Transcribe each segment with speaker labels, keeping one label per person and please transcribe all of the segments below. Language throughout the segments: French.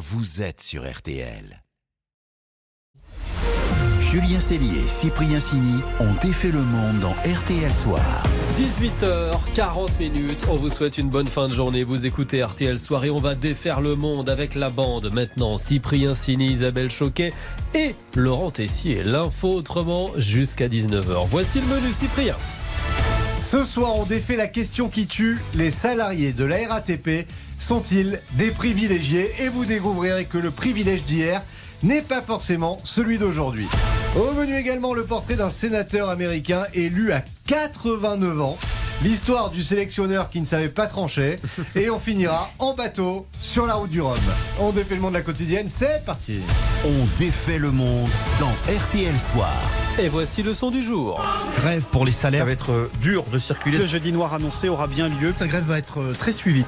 Speaker 1: vous êtes sur RTL. Julien Cellier et Cyprien Sini ont défait le monde dans RTL Soir.
Speaker 2: 18h40 minutes. On vous souhaite une bonne fin de journée. Vous écoutez RTL Soir et on va défaire le monde avec la bande maintenant. Cyprien Sini, Isabelle Choquet et Laurent Tessier. L'info autrement jusqu'à 19h. Voici le menu Cyprien.
Speaker 3: Ce soir, on défait la question qui tue. Les salariés de la RATP sont-ils des privilégiés Et vous découvrirez que le privilège d'hier n'est pas forcément celui d'aujourd'hui. Au menu également le portrait d'un sénateur américain élu à 89 ans. L'histoire du sélectionneur qui ne savait pas trancher. Et on finira en bateau sur la route du Rhum. On défait le monde de la quotidienne, c'est parti.
Speaker 1: On défait le monde dans RTL Soir.
Speaker 2: Et voici le son du jour.
Speaker 4: Grève pour les salaires.
Speaker 5: Ça va être euh, dur de circuler.
Speaker 4: Le jeudi noir annoncé aura bien lieu.
Speaker 3: La grève va être euh, très suivie.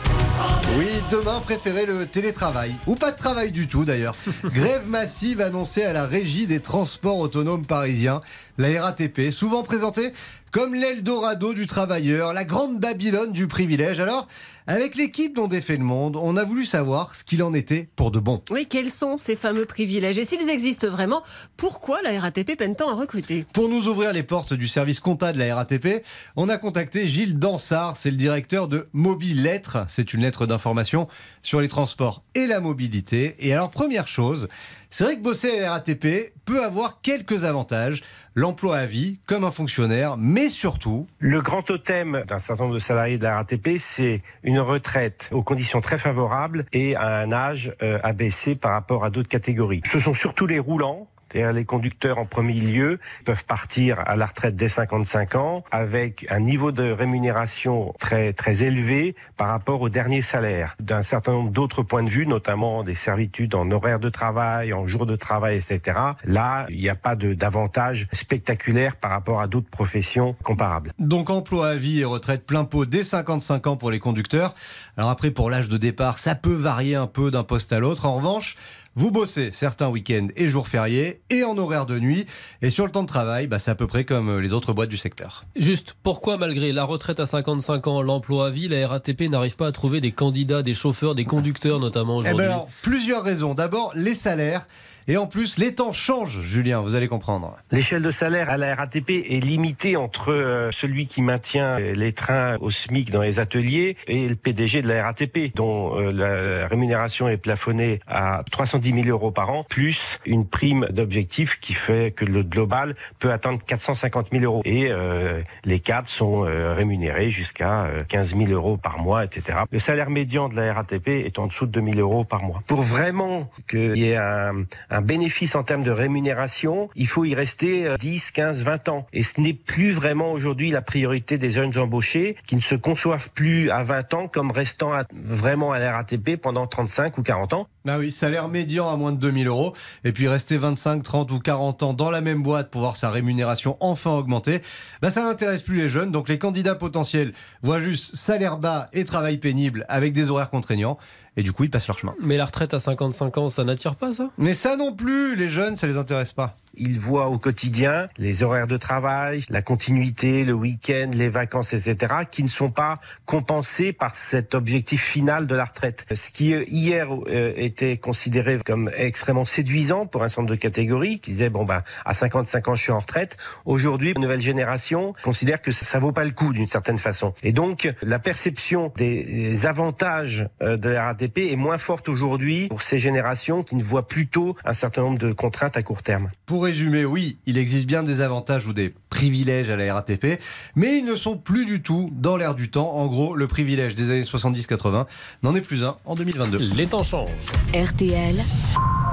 Speaker 3: Oui, demain, préférez le télétravail. Ou pas de travail du tout d'ailleurs. grève massive annoncée à la régie des transports autonomes parisiens, la RATP, souvent présentée comme l'Eldorado du travailleur, la grande Babylone du privilège. Alors, avec l'équipe dont défait le monde, on a voulu savoir ce qu'il en était pour de bon.
Speaker 6: Oui, quels sont ces fameux privilèges Et s'ils existent vraiment, pourquoi la RATP peine tant à recruter
Speaker 3: Pour nous ouvrir les portes du service compta de la RATP, on a contacté Gilles Dansard, c'est le directeur de Mobile Lettres. C'est une lettre d'information sur les transports et la mobilité. Et alors, première chose, c'est vrai que bosser à RATP peut avoir quelques avantages. L'emploi à vie, comme un fonctionnaire, mais surtout...
Speaker 5: Le grand totem d'un certain nombre de salariés de la RATP, c'est une retraite aux conditions très favorables et à un âge euh, abaissé par rapport à d'autres catégories. Ce sont surtout les roulants c'est-à-dire les conducteurs en premier lieu peuvent partir à la retraite dès 55 ans avec un niveau de rémunération très très élevé par rapport au dernier salaire. D'un certain nombre d'autres points de vue, notamment des servitudes en horaire de travail, en jour de travail, etc. Là, il n'y a pas d'avantage spectaculaire par rapport à d'autres professions comparables.
Speaker 3: Donc emploi à vie et retraite plein pot dès 55 ans pour les conducteurs. Alors après, pour l'âge de départ, ça peut varier un peu d'un poste à l'autre. En revanche, vous bossez certains week-ends et jours fériés et en horaire de nuit. Et sur le temps de travail, bah, c'est à peu près comme les autres boîtes du secteur.
Speaker 2: Juste, pourquoi malgré la retraite à 55 ans, l'emploi à vie, la RATP n'arrive pas à trouver des candidats, des chauffeurs, des conducteurs notamment
Speaker 3: Eh ben
Speaker 2: aujourd'hui?
Speaker 3: alors, plusieurs raisons. D'abord, les salaires. Et en plus, les temps changent, Julien, vous allez comprendre.
Speaker 5: L'échelle de salaire à la RATP est limitée entre euh, celui qui maintient les trains au SMIC dans les ateliers et le PDG de la RATP, dont euh, la rémunération est plafonnée à 310 000 euros par an, plus une prime d'objectif qui fait que le global peut atteindre 450 000 euros. Et euh, les cadres sont rémunérés jusqu'à euh, 15 000 euros par mois, etc. Le salaire médian de la RATP est en dessous de 2 000 euros par mois. Pour vraiment qu'il y ait un, un bénéfice en termes de rémunération, il faut y rester euh, 10, 15, 20 ans. Et ce n'est plus vraiment aujourd'hui la priorité des jeunes embauchés qui ne se conçoivent plus à 20 ans comme restant vraiment à la RATP pendant 35 ou 40 ans.
Speaker 3: Bah oui, salaire médian à moins de 2000 euros. Et puis rester 25, 30 ou 40 ans dans la même boîte pour voir sa rémunération enfin augmenter, bah ça n'intéresse plus les jeunes. Donc les candidats potentiels voient juste salaire bas et travail pénible avec des horaires contraignants. Et du coup, ils passent leur chemin.
Speaker 2: Mais la retraite à 55 ans, ça n'attire pas ça?
Speaker 3: Mais ça non plus, les jeunes, ça les intéresse pas.
Speaker 5: Ils voient au quotidien les horaires de travail, la continuité, le week-end, les vacances, etc., qui ne sont pas compensés par cet objectif final de la retraite. Ce qui euh, hier euh, était considéré comme extrêmement séduisant pour un centre de catégorie, qui disait bon ben à 55 ans je suis en retraite. Aujourd'hui, la nouvelle génération considère que ça vaut pas le coup d'une certaine façon. Et donc la perception des avantages euh, de la RATP est moins forte aujourd'hui pour ces générations qui ne voient plutôt un certain nombre de contraintes à court terme.
Speaker 3: Résumer, oui, il existe bien des avantages ou des privilèges à la RATP, mais ils ne sont plus du tout dans l'air du temps. En gros, le privilège des années 70-80 n'en est plus un en 2022.
Speaker 2: Les temps changent.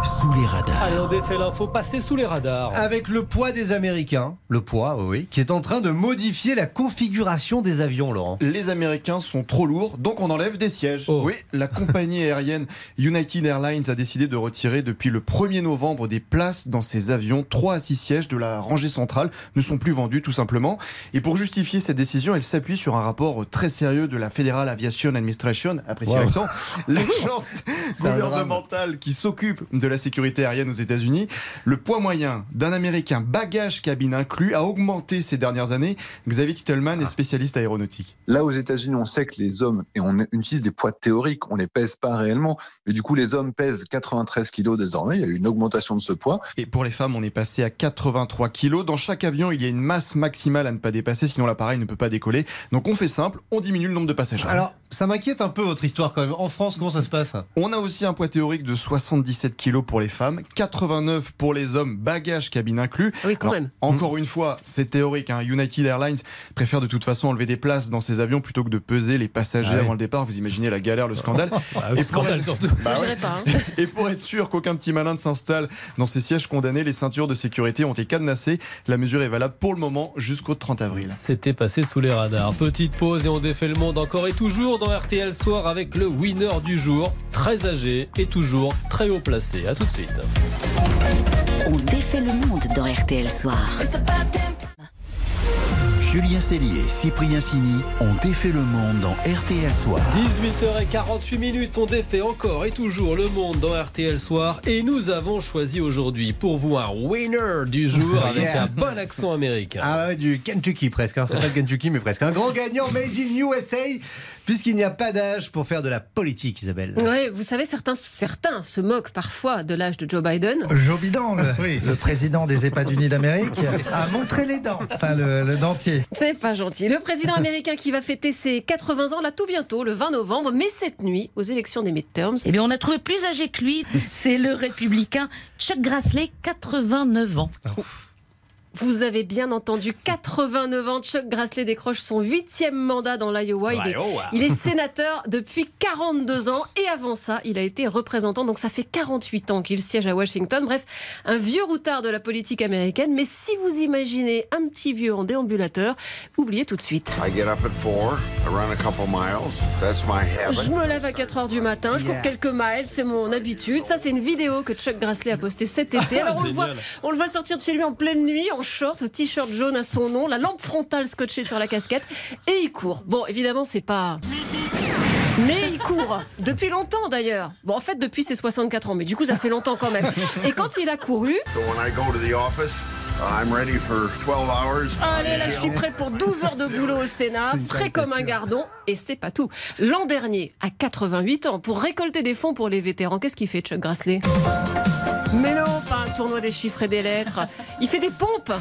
Speaker 1: Sous les radars.
Speaker 2: Allez, on défait l'info, passez sous les radars.
Speaker 3: Avec le poids des Américains, le poids, oui, qui est en train de modifier la configuration des avions, Laurent.
Speaker 4: Les Américains sont trop lourds, donc on enlève des sièges.
Speaker 2: Oh.
Speaker 4: Oui, la compagnie aérienne United Airlines a décidé de retirer depuis le 1er novembre des places dans ses avions. 3 à 6 sièges de la rangée centrale ne sont plus vendus tout simplement. Et pour justifier cette décision, elle s'appuie sur un rapport très sérieux de la Federal Aviation Administration, appréciez
Speaker 3: Wow.
Speaker 4: l'accent, l'agence gouvernementale qui s'occupe de la sécurité aérienne aux États-Unis. Le poids moyen d'un Américain, bagage cabine inclus, a augmenté ces dernières années. Xavier Titelman est spécialiste aéronautique.
Speaker 7: Là, aux États-Unis, on sait que les hommes, et on utilise des poids théoriques, on les pèse pas réellement, mais du coup, les hommes pèsent 93 kilos désormais. Il y a eu une augmentation de ce poids.
Speaker 4: Et pour les femmes, on est passé à 83 kilos. Dans chaque avion, il y a une masse maximale à ne pas dépasser, sinon l'appareil ne peut pas décoller. Donc on fait simple, on diminue le nombre de passagers.
Speaker 3: Alors, ça m'inquiète un peu votre histoire quand même. En France, comment ça se passe
Speaker 4: On a aussi un poids théorique de 77 kilos pour les femmes, 89 pour les hommes, bagages cabine inclus.
Speaker 6: Oui, quand
Speaker 4: Alors,
Speaker 6: même.
Speaker 4: Encore une fois, c'est théorique. hein. United Airlines préfère de toute façon enlever des places dans ses avions plutôt que de peser les passagers
Speaker 3: Ah oui.
Speaker 4: avant le départ. Vous imaginez la galère, le scandale.
Speaker 2: Ah oui,
Speaker 4: Et
Speaker 2: scandale
Speaker 4: pour-
Speaker 2: surtout.
Speaker 4: Bah ouais.
Speaker 6: Pas. hein.
Speaker 4: Et pour être sûr qu'aucun petit malin ne s'installe dans ces sièges condamnés, les ceintures de sécurité ont été cadenassées. La mesure est valable pour le moment jusqu'au 30 avril.
Speaker 2: C'était passé sous les radars. Petite pause et on défait le monde encore et toujours dans RTL Soir avec le winner du jour, très âgé et toujours très haut placé. À tout de suite.
Speaker 8: On défait le monde dans RTL Soir.
Speaker 1: Julien Cellier et Cyprien Sini ont défait le monde dans RTL Soir.
Speaker 2: 18h48 minutes, on défait encore et toujours le monde dans RTL Soir et nous avons choisi aujourd'hui pour vous un winner du jour avec
Speaker 3: Yeah.
Speaker 2: un bon accent américain.
Speaker 3: Ah ouais, du Kentucky presque. hein. C'est pas le Kentucky, mais presque. Un grand gagnant made in USA, puisqu'il n'y a pas d'âge pour faire de la politique, Isabelle.
Speaker 6: Ouais, vous savez, certains, certains se moquent parfois de l'âge de Joe Biden.
Speaker 9: Joe Biden, le, le président des États-Unis d'Amérique, a montré les dents, enfin le, le dentier.
Speaker 6: C'est pas gentil. Le président américain qui va fêter ses 80 ans là tout bientôt, le 20 novembre, mais cette nuit, aux élections des midterms,
Speaker 10: Eh bien, on a trouvé plus âgé que lui. C'est le républicain Chuck Grassley, 89 ans.
Speaker 6: Vous avez bien entendu, 89 ans, Chuck Grassley décroche son huitième mandat dans l'Iowa. Il, est- il est sénateur depuis 42 ans et avant ça, il a été représentant, donc ça fait 48 ans qu'il siège à Washington. Bref, un vieux routard de la politique américaine. Mais si vous imaginez un petit vieux en déambulateur, oubliez tout de suite.
Speaker 11: I get up at four, I run a couple miles. That's my
Speaker 6: Je me lève à 4 heures du matin, je cours quelques miles, c'est mon habitude. Ça, c'est une vidéo que Chuck Grassley a postée cet été. Alors, on le, voit,
Speaker 2: Génial.
Speaker 6: on le voit sortir de chez lui en pleine nuit, en short, t-shirt jaune à son nom, la lampe frontale scotchée sur la casquette, et il court. Bon, évidemment, c'est pas. Mais il court depuis longtemps d'ailleurs. Bon, en fait, depuis ses 64 ans, mais du coup, ça fait longtemps quand même. Et quand il a couru,
Speaker 11: So when I go to the office, I'm ready for 12 hours.
Speaker 6: Allez, là, je suis prêt pour 12 heures de boulot au Sénat, frais comme un gardon. Et c'est pas tout. L'an dernier, à 88 ans, pour récolter des fonds pour les vétérans, qu'est-ce qu'il fait, Chuck Grassley? Mais non, tournoi des chiffres et des lettres. Il fait des pompes.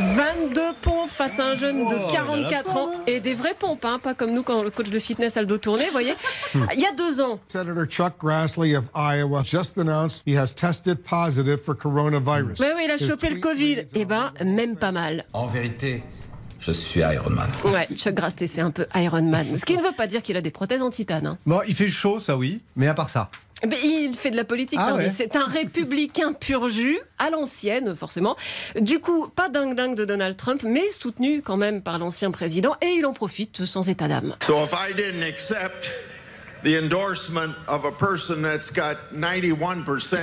Speaker 6: 22 pompes face à un jeune de 44 ans et des vraies pompes, hein, pas comme nous quand le coach de fitness a le dos tourné, vous voyez. Il y a deux ans,
Speaker 12: Senator Chuck Grassley of Iowa just announced he has tested positive for coronavirus.
Speaker 6: ouais, ouais, il a chopé le Covid. Eh ben, même pas mal.
Speaker 13: En vérité, je suis Iron Man.
Speaker 6: Ouais, Chuck Grassley, c'est un peu Iron Man. Ce qui ne veut pas dire qu'il a des prothèses en titane. hein.
Speaker 3: Bon, il fait chaud, ça oui, mais à part ça.
Speaker 6: Mais il fait de la politique,
Speaker 3: Ah ouais.
Speaker 6: C'est un républicain pur jus, à l'ancienne, forcément. Du coup, pas dingue-dingue de Donald Trump, mais soutenu quand même par l'ancien président, et il en profite sans état d'âme.
Speaker 11: So if I didn't accept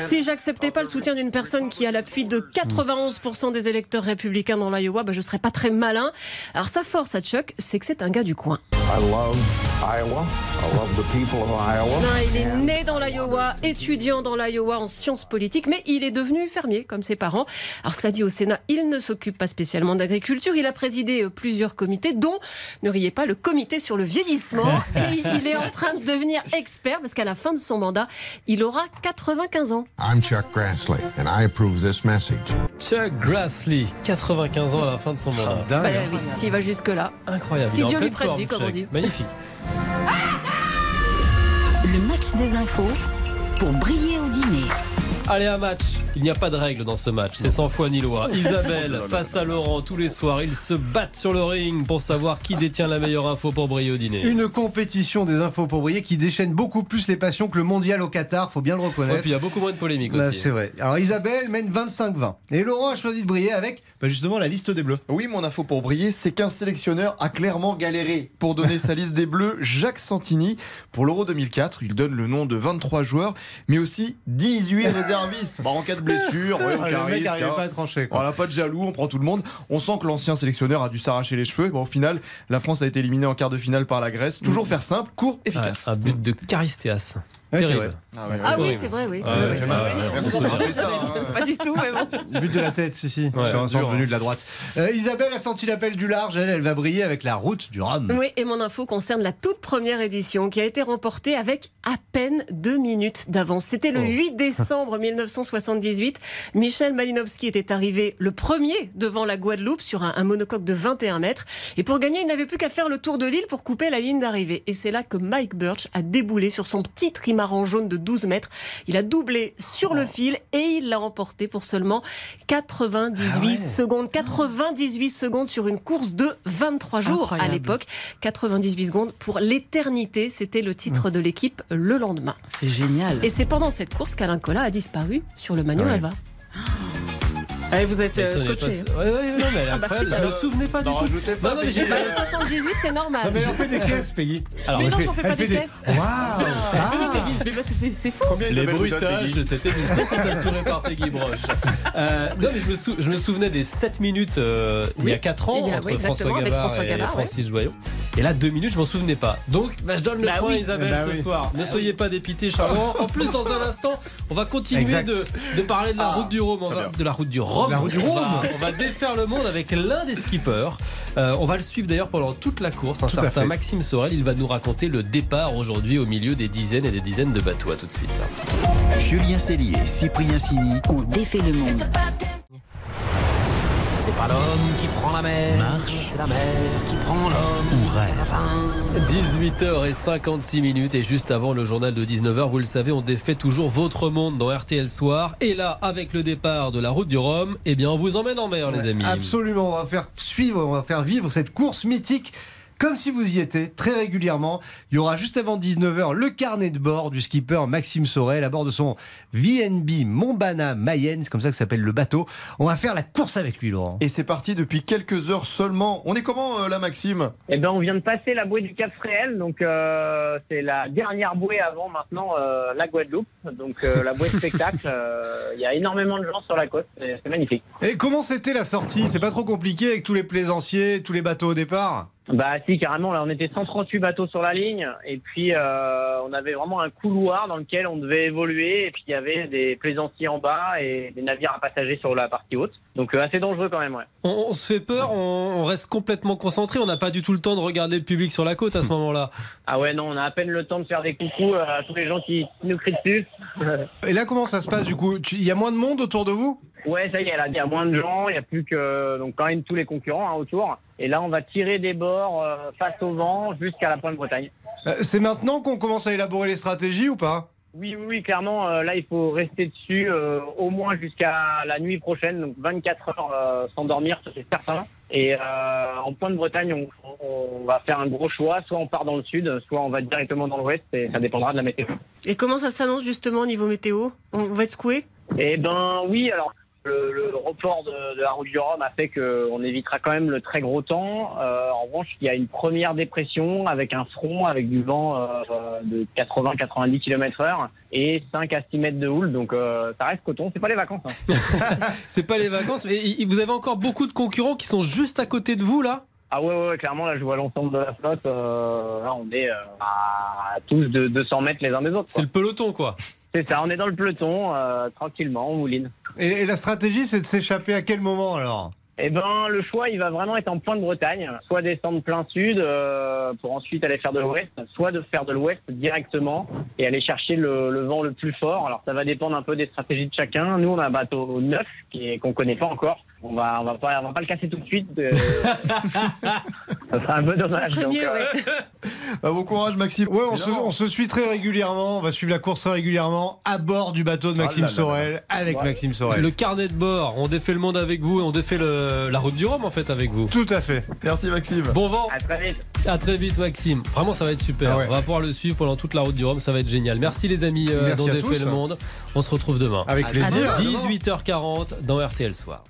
Speaker 6: Si j'acceptais pas le soutien d'une personne qui a l'appui de 91% des électeurs républicains dans l'Iowa, bah, je serais pas très malin. Alors sa force à Chuck, c'est que c'est un gars du coin.
Speaker 11: I love Iowa. I love the people of Iowa.
Speaker 6: Non, il est né dans l'Iowa, étudiant dans l'Iowa en sciences politiques, mais il est devenu fermier comme ses parents. Alors cela dit au Sénat, il ne s'occupe pas spécialement d'agriculture. Il a présidé euh, plusieurs comités, dont, ne riez pas, le comité sur le vieillissement. Et il est en train de devenir expert parce qu'à la fin de son mandat, il aura 95 ans.
Speaker 12: I'm Chuck Grassley, and I approve this message.
Speaker 2: Chuck Grassley, 95 ans à la fin de son mandat.
Speaker 3: Dingue.
Speaker 6: Bah, oui, s'il va jusque-là.
Speaker 2: Incroyable.
Speaker 6: Si Dieu lui prête vie, comme on dit.
Speaker 2: Magnifique.
Speaker 8: Le match des infos pour briller au dîner.
Speaker 2: Allez, un match. Il n'y a pas de règle dans ce match. C'est sans foi ni loi. Isabelle face à Laurent tous les soirs. Ils se battent sur le ring pour savoir qui détient la meilleure info pour briller au dîner.
Speaker 3: Une compétition des infos pour briller qui déchaîne beaucoup plus les passions que le mondial au Qatar, faut bien le
Speaker 2: Et
Speaker 3: reconnaître.
Speaker 2: puis il y a beaucoup moins de polémiques
Speaker 3: Bah,
Speaker 2: aussi.
Speaker 3: c'est vrai. Alors Isabelle mène 25-20. Et Laurent a choisi de briller avec bah, justement la liste des Bleus.
Speaker 4: Oui, mon info pour briller, c'est qu'un sélectionneur a clairement galéré pour donner sa liste des Bleus. Jacques Santini, pour l'Euro 2004, il donne le nom de 23 joueurs, mais aussi 18 réservistes. Bah, en cas de blessure, ouais,
Speaker 3: Ah,
Speaker 4: aucun
Speaker 3: le mec
Speaker 4: risque, hein.
Speaker 3: pas à trancher, quoi.
Speaker 4: Voilà, pas de jaloux, on prend tout le monde. On sent que l'ancien sélectionneur a dû s'arracher les cheveux. Bon, au final, la France a été éliminée en quart de finale par la Grèce. Toujours faire simple, court, efficace.
Speaker 2: Ouais, un but de Caristeas. Terrible.
Speaker 4: Ah ouais,
Speaker 6: Ah oui, c'est vrai, oui.
Speaker 2: Ah, ouais,
Speaker 4: ça. hein.
Speaker 6: Pas du tout, mais bon.
Speaker 3: But de la tête, si, si.
Speaker 2: Ouais,
Speaker 3: Sur un
Speaker 2: hein.
Speaker 3: de la droite. Euh, Isabelle a senti l'appel du large. Elle, elle va briller avec la route du Rhum.
Speaker 6: Oui, et mon info concerne la toute première édition qui a été remportée avec à peine deux minutes d'avance. C'était le
Speaker 2: Oh.
Speaker 6: 8 décembre 1978. Michel Malinowski était arrivé le premier devant la Guadeloupe sur un, un monocoque de 21 mètres. Et pour gagner, il n'avait plus qu'à faire le tour de l'île pour couper la ligne d'arrivée. Et c'est là que Mike Birch a déboulé sur son petit trimaran jaune de 12 mètres. Il a doublé sur le fil et il l'a emporté pour seulement 98
Speaker 3: Ah ouais.
Speaker 6: secondes. 98 secondes sur une course de 23 jours
Speaker 10: Incroyable.
Speaker 6: à l'époque. 98 secondes pour l'éternité, c'était le titre de l'équipe le lendemain.
Speaker 10: C'est génial.
Speaker 6: Et c'est pendant cette course qu'Alain Collat a disparu sur le
Speaker 2: ouais.
Speaker 6: Alva. Allez, vous êtes euh, scotché.
Speaker 2: pas- Ouais, ouais, ouais, non, mais
Speaker 6: Ah bah.
Speaker 2: Je me souvenais pas du
Speaker 4: N'en
Speaker 2: tout.
Speaker 4: rajoutez pas,
Speaker 2: Non, non, mais j'ai-
Speaker 6: Bah, le 78, c'est normal.
Speaker 3: Non, mais en fait des caisses, Peggy.
Speaker 2: Alors,
Speaker 6: mais non,
Speaker 2: fait-
Speaker 6: j'en fais pas des caisses.
Speaker 3: Waouh
Speaker 6: Ah, Peggy, mais parce que c'est.
Speaker 4: Combien
Speaker 2: Les bruitages de cette émission sont assurés par Peggy Broche. Euh, non, mais je me, sou- je me souvenais des 7 minutes euh, il y a
Speaker 6: Oui.
Speaker 2: 4 ans entre François Gavard
Speaker 6: François
Speaker 2: et
Speaker 6: Gavard,
Speaker 2: Francis Joyot. Et là, 2 minutes, je m'en souvenais pas. Donc, bah, je donne le
Speaker 6: Bah
Speaker 2: point
Speaker 6: oui.
Speaker 2: à Isabelle
Speaker 3: Bah
Speaker 2: ce
Speaker 3: oui.
Speaker 2: soir. Ne soyez pas dépités, Charles. En plus, dans un instant, on va continuer de, de parler de la route du Rhum. On va- de la route du Rhum.
Speaker 3: La route du
Speaker 2: On
Speaker 3: Rhum.
Speaker 2: va- On va défaire le monde avec l'un des skippers. Euh, on va le suivre d'ailleurs pendant toute la course. Un
Speaker 3: Tout
Speaker 2: certain. Maxime Sorel. Il va nous raconter le départ aujourd'hui au milieu des dizaines et des dizaines de bateaux. À tout de suite.
Speaker 1: Julien Cellier et Cyprien Sini
Speaker 8: On défait le monde.
Speaker 14: C'est pas l'homme qui prend la mer,
Speaker 1: Marche.
Speaker 14: c'est la mer qui prend l'homme.
Speaker 1: ou rêve.
Speaker 2: 18h56 minutes et juste avant le journal de 19h, vous le savez, on défait toujours votre monde dans RTL Soir. Et là, avec le départ de la route du Rhum, eh bien, on vous emmène en mer, les amis.
Speaker 3: Absolument, on va faire suivre, on va faire vivre cette course mythique comme si vous y étiez très régulièrement. Il y aura juste avant 19h le carnet de bord du skipper Maxime Sorel à bord de son VNB Montbana Mayenne, c'est comme ça que s'appelle le bateau. On va faire la course avec lui, Laurent.
Speaker 4: Et c'est parti depuis quelques heures seulement. On est comment, euh, là, Maxime?
Speaker 15: Eh ben, on vient de passer la bouée du Cap Fréhel, donc euh, c'est la dernière bouée avant maintenant euh, la Guadeloupe, donc euh, la bouée de spectacle. euh, Il y a énormément de gens sur la côte, c'est magnifique.
Speaker 3: Et comment c'était la sortie? C'est pas trop compliqué avec tous les plaisanciers, tous les bateaux au départ?
Speaker 15: Bah si, carrément, là on était 138 bateaux sur la ligne, et puis euh, on avait vraiment un couloir dans lequel on devait évoluer, et puis il y avait des plaisanciers en bas et des navires à passagers sur la partie haute, donc euh, assez dangereux quand même, ouais.
Speaker 2: On, on se fait peur, on, on reste complètement concentré, on n'a pas du tout le temps de regarder le public sur la côte à ce moment-là.
Speaker 15: Ah ouais, non, on a à peine le temps de faire des coucous euh, à tous les gens qui, nous crient dessus.
Speaker 3: Et là, comment ça se passe du coup? Il y a moins de monde autour de vous?
Speaker 15: Ouais, ça y est, là, il y a moins de gens, il y a plus que donc quand même tous les concurrents hein, autour. Et là, on va tirer des bords euh, face au vent jusqu'à la pointe Bretagne.
Speaker 3: Euh, C'est maintenant qu'on commence à élaborer les stratégies ou pas?
Speaker 15: Oui, oui, oui, clairement, euh, là, il faut rester dessus euh, au moins jusqu'à la nuit prochaine, donc 24 heures euh, sans dormir, ça c'est certain. Et euh, en pointe Bretagne, on, on va faire un gros choix, soit on part dans le sud, soit on va directement dans l'ouest, et ça dépendra de la météo.
Speaker 6: Et comment ça s'annonce justement au niveau météo? On va être secoué?
Speaker 15: Eh ben oui, alors le, le report de, de la route du Rhum a fait qu'on évitera quand même le très gros temps. Euh, en revanche, il y a une première dépression avec un front, avec du vent euh, de 80-90 km/h et 5 à 6 mètres de houle. Donc euh, ça reste coton, c'est pas les vacances. hein.
Speaker 2: C'est pas les vacances, mais vous avez encore beaucoup de concurrents qui sont juste à côté de vous là?
Speaker 15: Ah ouais, ouais, clairement, là je vois l'ensemble de la flotte. là on est à tous de 200 mètres les uns des autres.
Speaker 2: C'est le peloton quoi.
Speaker 15: C'est ça, on est dans le peloton, euh, tranquillement, on mouline.
Speaker 3: et, et la stratégie, c'est de s'échapper à quel moment alors?
Speaker 15: Eh ben, le choix, il va vraiment être en pointe Bretagne. Soit descendre plein sud euh, pour ensuite aller faire de l'ouest, soit de faire de l'ouest directement et aller chercher le, le vent le plus fort. Alors, ça va dépendre un peu des stratégies de chacun. Nous, on a un bateau neuf qui est qu'on connaît pas encore. On va, on va pas, on va pas le casser tout de suite. euh. ça serait un peu dommage.
Speaker 6: Serait
Speaker 15: donc,
Speaker 6: mieux,
Speaker 15: euh,
Speaker 6: ouais.
Speaker 4: Bah, Bon courage, Maxime.
Speaker 3: Ouais, on se, on se suit très régulièrement, on va suivre la course très régulièrement à bord du bateau de Maxime
Speaker 4: Oh là là
Speaker 3: Sorel, avec
Speaker 15: Ouais.
Speaker 3: Maxime Sorel.
Speaker 2: Le carnet de bord, on défait le monde avec vous et on défait le- la route du Rhum en fait avec vous.
Speaker 3: Tout à fait.
Speaker 4: Merci, Maxime.
Speaker 2: Bon vent,
Speaker 15: à très vite.
Speaker 2: à très vite Maxime. Vraiment ça va être super.
Speaker 3: Ah ouais.
Speaker 2: On va pouvoir le suivre pendant toute la route du Rhum, ça va être génial. Merci les amis euh,
Speaker 3: Merci
Speaker 2: défait
Speaker 3: tous.
Speaker 2: le monde. On se retrouve demain.
Speaker 3: Avec plaisir.
Speaker 2: 18h40 dans RTL Soir.